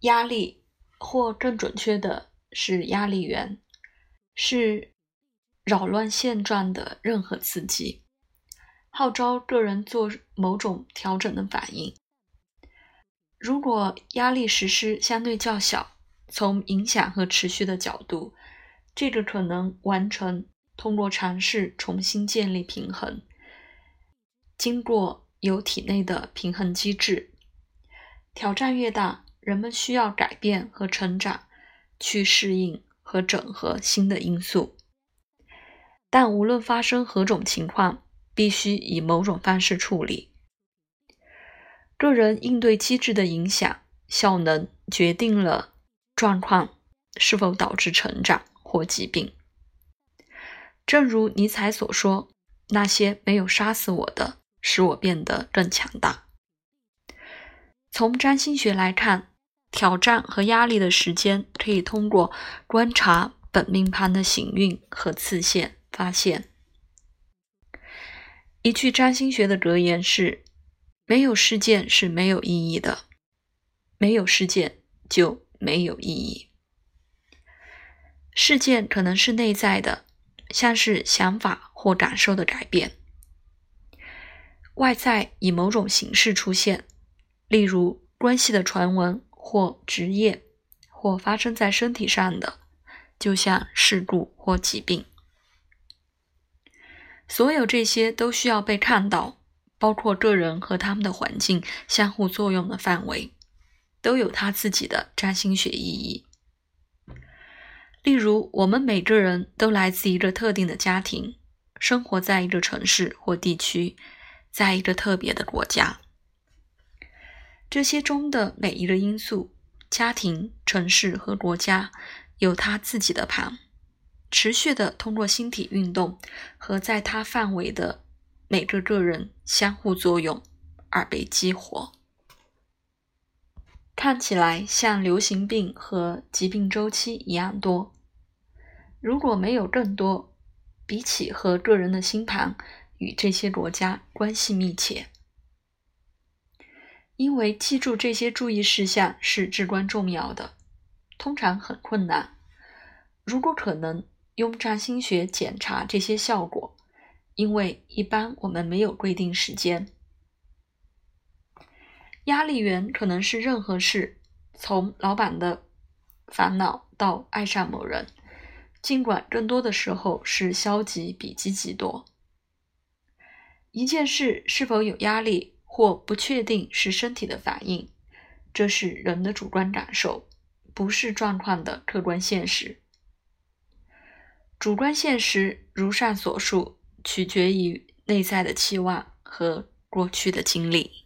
压力，或更准确的是压力源，是扰乱现状的任何刺激，号召个人做某种调整的反应。如果压力实施相对较小，从影响和持续的角度，这个可能完成通过尝试重新建立平衡，经过有体内的平衡机制。挑战越大，人们需要改变和成长，去适应和整合新的因素。但无论发生何种情况，必须以某种方式处理。个人应对机制的影响效能，决定了状况是否导致成长或疾病。正如尼采所说：“那些没有杀死我的，使我变得更强大。”从占星学来看，挑战和压力的时间可以通过观察本命盘的行运和次线发现。一句占星学的格言是：“没有事件是没有意义的，没有事件就没有意义。事件可能是内在的，像是想法或感受的改变；外在以某种形式出现。”例如关系的传闻，或职业，或发生在身体上的，就像事故或疾病。所有这些都需要被看到，包括个人和他们的环境相互作用的范围，都有它自己的占星学意义。例如，我们每个人都来自一个特定的家庭，生活在一个城市或地区，在一个特别的国家。这些中的每一个因素，家庭、城市和国家，有它自己的盘，持续的通过星体运动和在它范围的每个个人相互作用而被激活。看起来像流行病和疾病周期一样多。如果没有更多，比起和个人的星盘与这些国家关系密切。因为记住这些注意事项是至关重要的，通常很困难。如果可能，用占星学检查这些效果，因为一般我们没有规定时间。压力源可能是任何事，从老板的烦恼到爱上某人，尽管更多的时候是消极比积极多。一件事是否有压力？或不确定是身体的反应，这是人的主观感受，不是状况的客观现实。主观现实如上所述，取决于内在的期望和过去的经历。